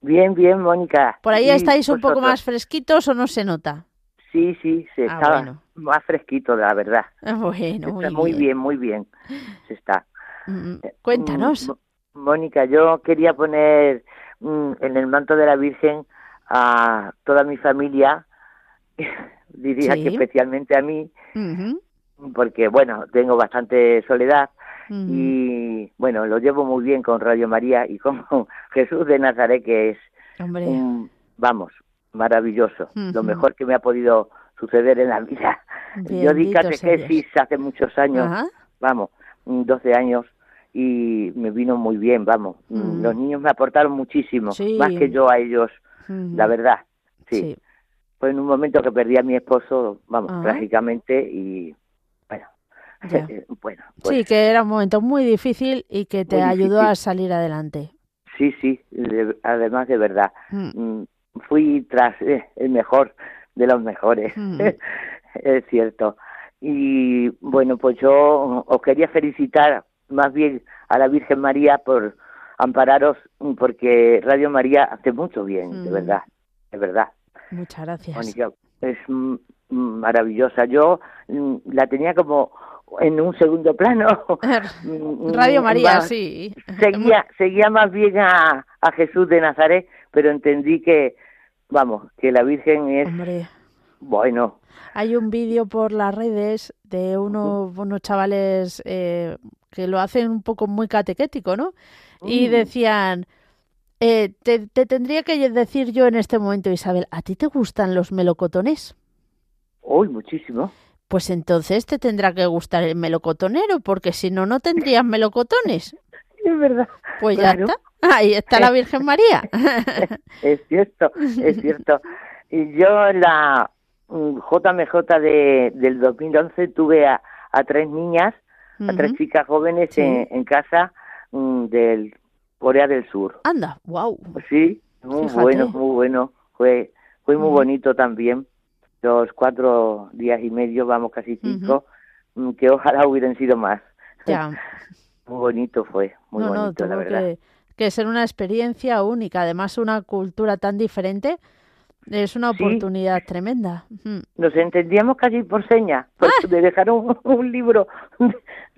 Speaker 12: Bien, bien, Mónica.
Speaker 2: ¿Por ahí
Speaker 12: ¿Y
Speaker 2: estáis un poco más fresquitos o no se nota?
Speaker 12: Sí, sí, se
Speaker 2: Ah,
Speaker 12: está
Speaker 2: bueno.
Speaker 12: más fresquito, la verdad.
Speaker 2: Bueno,
Speaker 12: Está
Speaker 2: muy
Speaker 12: muy
Speaker 2: bien.
Speaker 12: bien, muy bien. Se está.
Speaker 2: Mm, Cuéntanos.
Speaker 12: Mm, Mo- Mónica, yo quería poner mm, en el manto de la Virgen a toda mi familia, diría
Speaker 2: Sí.
Speaker 12: que especialmente a mí, porque bueno, tengo bastante soledad y bueno, lo llevo muy bien con Radio María y con Jesús de Nazaret, que es
Speaker 2: Hombre,
Speaker 12: un, vamos, maravilloso, lo mejor que me ha podido suceder en la vida. Yo di
Speaker 2: Bendito
Speaker 12: catequesis hace muchos años,
Speaker 2: Ajá.
Speaker 12: vamos, mm, 12 años, y me vino muy bien, vamos. Mm,
Speaker 2: Mm.
Speaker 12: Los niños me aportaron muchísimo,
Speaker 2: Sí.
Speaker 12: más que yo a ellos, la verdad, sí.
Speaker 2: Sí.
Speaker 12: Fue en un momento que perdí a mi esposo, vamos,
Speaker 2: Ajá.
Speaker 12: trágicamente, y
Speaker 2: Ya.
Speaker 12: bueno, pues
Speaker 2: Sí, que era un momento muy difícil y que te ayudó
Speaker 12: difícil.
Speaker 2: a salir adelante.
Speaker 12: sí, sí, de- además de verdad.
Speaker 2: Mm.
Speaker 12: Mm, fui tras eh, el mejor de los mejores,
Speaker 2: Mm.
Speaker 12: es cierto. Y bueno, pues yo os quería felicitar más bien a la Virgen María por ampararos, porque Radio María hace mucho bien, de verdad, de verdad.
Speaker 2: Muchas gracias.
Speaker 12: Mónica, es maravillosa. Yo la tenía como en un segundo plano.
Speaker 2: Radio María,
Speaker 12: más-
Speaker 2: sí.
Speaker 12: Seguía, seguía más bien a, a Jesús de Nazaret, pero entendí que, vamos, que la Virgen es,
Speaker 2: Hombre,
Speaker 12: bueno,
Speaker 2: hay un vídeo por las redes de unos, unos chavales eh, que lo hacen un poco muy catequético, ¿no? Y decían, eh, te, te tendría que decir yo en este momento, Isabel, ¿a ti te gustan los melocotones?
Speaker 12: uy, muchísimo.
Speaker 2: Pues entonces te tendrá que gustar el melocotonero, porque si no, no tendrías melocotones.
Speaker 12: Es verdad.
Speaker 2: Pues
Speaker 12: Claro.
Speaker 2: ya está. Ahí está la Virgen María.
Speaker 12: Es cierto, es cierto. Y yo en la mm, JMJ de, del 2011 tuve a, a tres niñas, a tres chicas jóvenes
Speaker 2: Sí.
Speaker 12: en, en casa mm, del Corea del Sur.
Speaker 2: Anda, wow.
Speaker 12: Sí, muy
Speaker 2: Fíjate.
Speaker 12: bueno, muy bueno. Fue, fue muy bonito también. Los cuatro días y medio, vamos, casi cinco, mm, que ojalá hubieran sido más.
Speaker 2: Ya.
Speaker 12: Muy bonito fue, muy
Speaker 2: no, no,
Speaker 12: bonito, la verdad.
Speaker 2: que, que ser una experiencia única. Además, una cultura tan diferente es una
Speaker 12: Sí.
Speaker 2: oportunidad tremenda.
Speaker 12: Nos entendíamos casi por señas, porque
Speaker 2: Ah.
Speaker 12: me dejaron un, un libro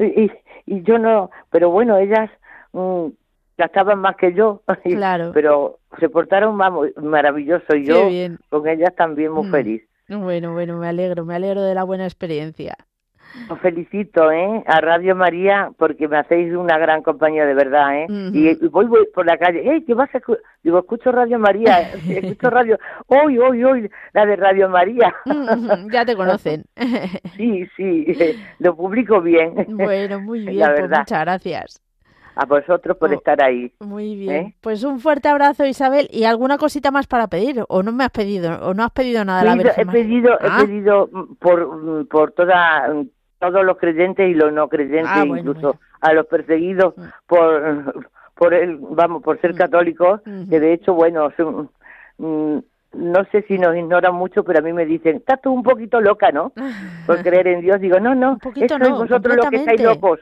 Speaker 12: y, y yo no, pero bueno, ellas mm, gastaban más que yo,
Speaker 2: Claro.
Speaker 12: pero se portaron vamos, maravilloso y yo
Speaker 2: bien.
Speaker 12: con ellas también muy
Speaker 2: Mm.
Speaker 12: feliz.
Speaker 2: Bueno, bueno, me alegro, me alegro de la buena experiencia.
Speaker 12: Os felicito, ¿eh? A Radio María, porque me hacéis una gran compañía de verdad, ¿eh? Y, y voy, voy por la calle, ¿eh? ¿Qué vas a escu-?" Digo, escucho Radio María, escucho Radio, hoy, hoy, hoy, la de Radio María.
Speaker 2: Ya te conocen.
Speaker 12: sí, sí, lo publico bien.
Speaker 2: bueno, muy bien,
Speaker 12: La
Speaker 2: pues
Speaker 12: verdad.
Speaker 2: muchas gracias.
Speaker 12: A vosotros por
Speaker 2: Oh,
Speaker 12: estar ahí.
Speaker 2: Muy bien.
Speaker 12: ¿Eh?
Speaker 2: Pues un fuerte abrazo, Isabel. ¿Y alguna cosita más para pedir? ¿O no me has pedido? ¿O no has pedido nada a la
Speaker 12: Pedido-
Speaker 2: Virgen
Speaker 12: he
Speaker 2: María?
Speaker 12: pedido,
Speaker 2: Ah.
Speaker 12: he pedido mm, por, mm, por toda, mm, todos los creyentes y los no creyentes,
Speaker 2: Ah, bueno,
Speaker 12: incluso a los perseguidos por, por el, vamos, por ser católicos, que de hecho, bueno, son, mm, no sé si nos ignoran mucho, pero a mí me dicen, estás tú un poquito loca, ¿no? Por creer en Dios. Digo, no, no,
Speaker 2: poquito
Speaker 12: es sois
Speaker 2: no,
Speaker 12: vosotros los que estáis locos.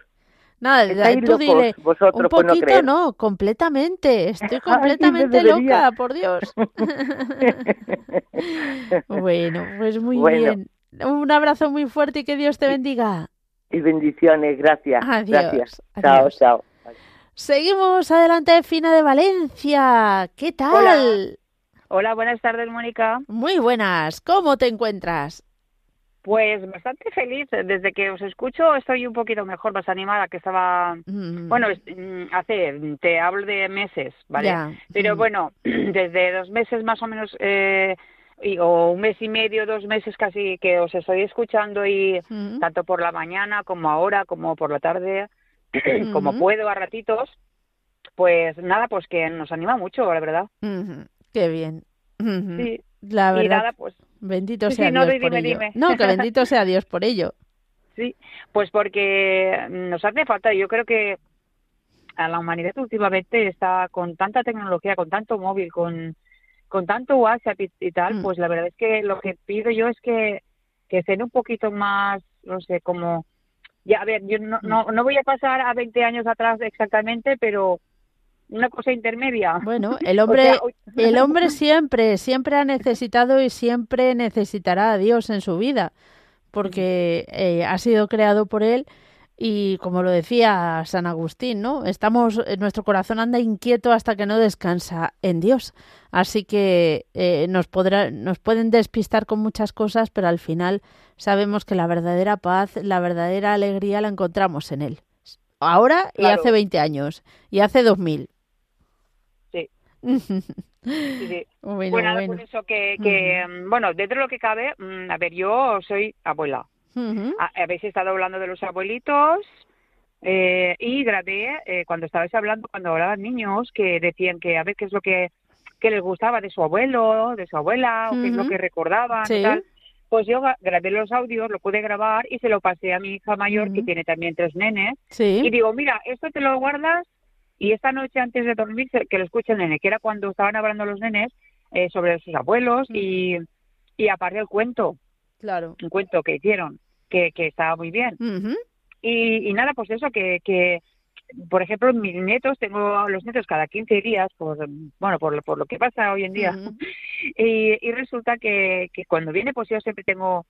Speaker 2: Nada,
Speaker 12: Estáis
Speaker 2: tú dile,
Speaker 12: vosotros
Speaker 2: un
Speaker 12: no
Speaker 2: poquito no, completamente. Estoy completamente loca, por Dios. bueno, pues muy
Speaker 12: Bueno.
Speaker 2: bien. Un abrazo muy fuerte y que Dios te bendiga.
Speaker 12: Y bendiciones, gracias.
Speaker 2: Adiós,
Speaker 12: Gracias.
Speaker 2: adiós.
Speaker 12: Chao, chao.
Speaker 2: Seguimos adelante, Fina de Valencia. ¿Qué tal?
Speaker 13: Hola, buenas tardes, Mónica.
Speaker 2: Muy buenas. ¿Cómo te encuentras?
Speaker 13: Pues bastante feliz. Desde que os escucho estoy un poquito mejor, más animada que estaba.
Speaker 2: Mm,
Speaker 13: Bueno, mm, hace, te hablo de meses, ¿vale? Pero
Speaker 2: Mm.
Speaker 13: bueno, desde dos meses más o menos eh, y, o un mes y medio, dos meses casi que os estoy escuchando y tanto por la mañana como ahora, como por la tarde, como puedo a ratitos, pues nada, pues que nos anima mucho, la verdad.
Speaker 2: Qué bien.
Speaker 13: Sí.
Speaker 2: La
Speaker 13: Y
Speaker 2: verdad,
Speaker 13: nada, pues
Speaker 2: bendito
Speaker 13: Sí,
Speaker 2: sea
Speaker 13: sí, no,
Speaker 2: Dios
Speaker 13: di-
Speaker 2: por ello.
Speaker 13: dime.
Speaker 2: No, que bendito sea Dios por ello.
Speaker 13: Sí, pues porque nos hace falta, yo creo que a la humanidad últimamente está con tanta tecnología, con tanto móvil, con, con tanto WhatsApp y, y tal,
Speaker 2: Mm.
Speaker 13: pues la verdad es que lo que pido yo es que, que estén un poquito más, no sé, como, ya a ver, yo no, no, no voy a pasar a 20 años atrás exactamente, pero una cosa intermedia.
Speaker 2: Bueno, el hombre,
Speaker 13: O sea, uy.
Speaker 2: el hombre siempre, siempre ha necesitado y siempre necesitará a Dios en su vida, porque eh, ha sido creado por él y como lo decía San Agustín, ¿no? Estamos, eh, nuestro corazón anda inquieto hasta que no descansa en Dios, así que eh, nos podrá, nos pueden despistar con muchas cosas, pero al final sabemos que la verdadera paz, la verdadera alegría la encontramos en él. Ahora y
Speaker 13: Claro.
Speaker 2: hace 20 años y hace 2000.
Speaker 13: Sí.
Speaker 2: Bueno,
Speaker 13: pues nada,
Speaker 2: bueno.
Speaker 13: por eso que, que mm, bueno, dentro de lo que cabe, mm, a ver, yo soy abuela. Habéis estado hablando de los abuelitos eh, y grabé eh, cuando estabais hablando, cuando hablaban niños, que decían que a ver qué es lo que, que les gustaba de su abuelo, de su abuela, o qué es lo que recordaban
Speaker 2: Sí.
Speaker 13: y tal. Pues yo grabé los audios, lo pude grabar y se lo pasé a mi hija mayor, que tiene también tres nenes.
Speaker 2: Sí.
Speaker 13: Y digo, mira, esto te lo guardas y esta noche antes de dormir que lo escuche el nene, que era cuando estaban hablando los nenes eh, sobre sus abuelos y, y aparte el cuento,
Speaker 2: Claro.
Speaker 13: un cuento que hicieron, que, que estaba muy bien. Y, y nada, pues eso, que, que, por ejemplo, mis nietos, tengo a los nietos cada 15 días, por, bueno, por, lo- por lo que pasa hoy en día. y, y resulta que, que cuando viene, pues yo siempre tengo,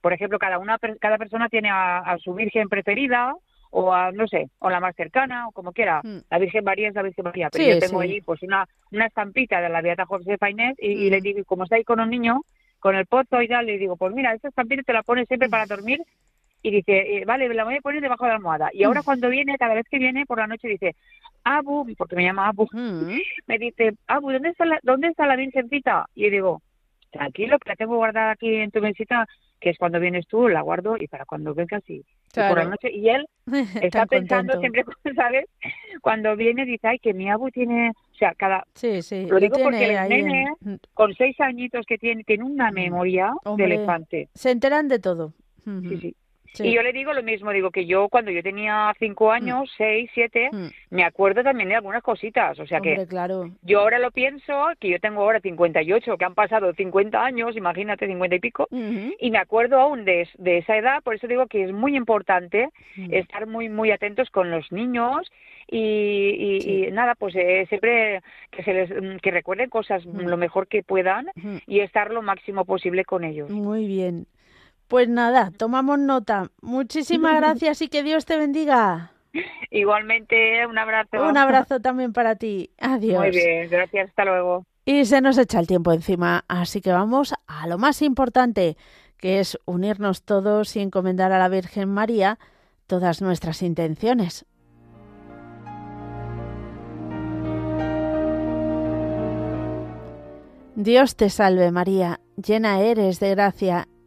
Speaker 13: por ejemplo, cada una cada persona tiene a, a su virgen preferida o a, no sé, o la más cercana, o como quiera. La Virgen María es la Virgen María, pero
Speaker 2: Sí,
Speaker 13: yo tengo
Speaker 2: sí.
Speaker 13: allí pues una, una estampita de la Beata Josefa Inés y, y le digo, y como está ahí con un niño, con el pozo y tal, le digo, pues mira, esta estampita te la pones siempre para dormir y dice, eh, vale, la voy a poner debajo de la almohada. Y ahora cuando viene, cada vez que viene por la noche dice, Abu, porque me llama Abu, me dice, Abu, ¿dónde está la, dónde está la virgencita? Y yo digo, tranquilo, que la tengo guardada aquí en tu mesita, que es cuando vienes tú, la guardo y para cuando vengas y, y por la noche. Y él está pensando
Speaker 2: contento.
Speaker 13: siempre, ¿sabes? Cuando viene dice, ay, que mi Abu tiene, o sea, cada...
Speaker 2: Sí, sí.
Speaker 13: Lo digo porque el nene,
Speaker 2: en-
Speaker 13: con seis añitos que tiene, tiene una memoria
Speaker 2: Hombre,
Speaker 13: de elefante.
Speaker 2: Se enteran de todo.
Speaker 13: Sí, sí.
Speaker 2: Sí.
Speaker 13: Y yo le digo lo mismo, digo que yo cuando yo tenía cinco años, seis, siete, me acuerdo también de algunas cositas, o sea que
Speaker 2: claro.
Speaker 13: yo ahora lo pienso, que yo tengo ahora 58, que han pasado 50 años, imagínate, 50 y pico, y me acuerdo aún de, de esa edad, por eso digo que es muy importante estar muy, muy atentos con los niños y, y- y nada, pues eh, siempre que se les mm, que recuerden cosas mm, lo mejor que puedan y estar lo máximo posible con ellos.
Speaker 2: Muy bien. Pues nada, tomamos nota. Muchísimas gracias y que Dios te bendiga.
Speaker 13: Igualmente, un abrazo.
Speaker 2: Un abrazo también para ti. Adiós.
Speaker 13: Muy bien, gracias, hasta luego.
Speaker 2: Y se nos echa el tiempo encima, así que vamos a lo más importante, que es unirnos todos y encomendar a la Virgen María todas nuestras intenciones. Dios te salve María, llena eres de gracia,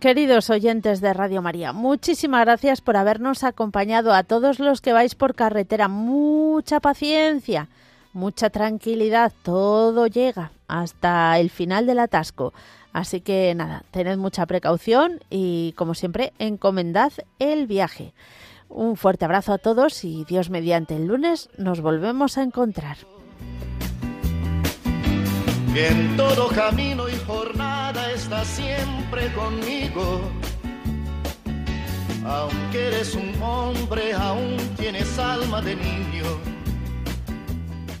Speaker 2: Queridos oyentes de Radio María, muchísimas gracias por habernos acompañado a todos los que vais por carretera. Mucha paciencia, mucha tranquilidad, todo llega hasta el final del atasco. Así que nada, tened mucha precaución y como siempre, encomendad el viaje. Un fuerte abrazo a todos y Dios mediante el lunes nos volvemos a encontrar.
Speaker 1: En todo camino y jornada está siempre conmigo. Aunque eres un hombre, aún tienes alma de niño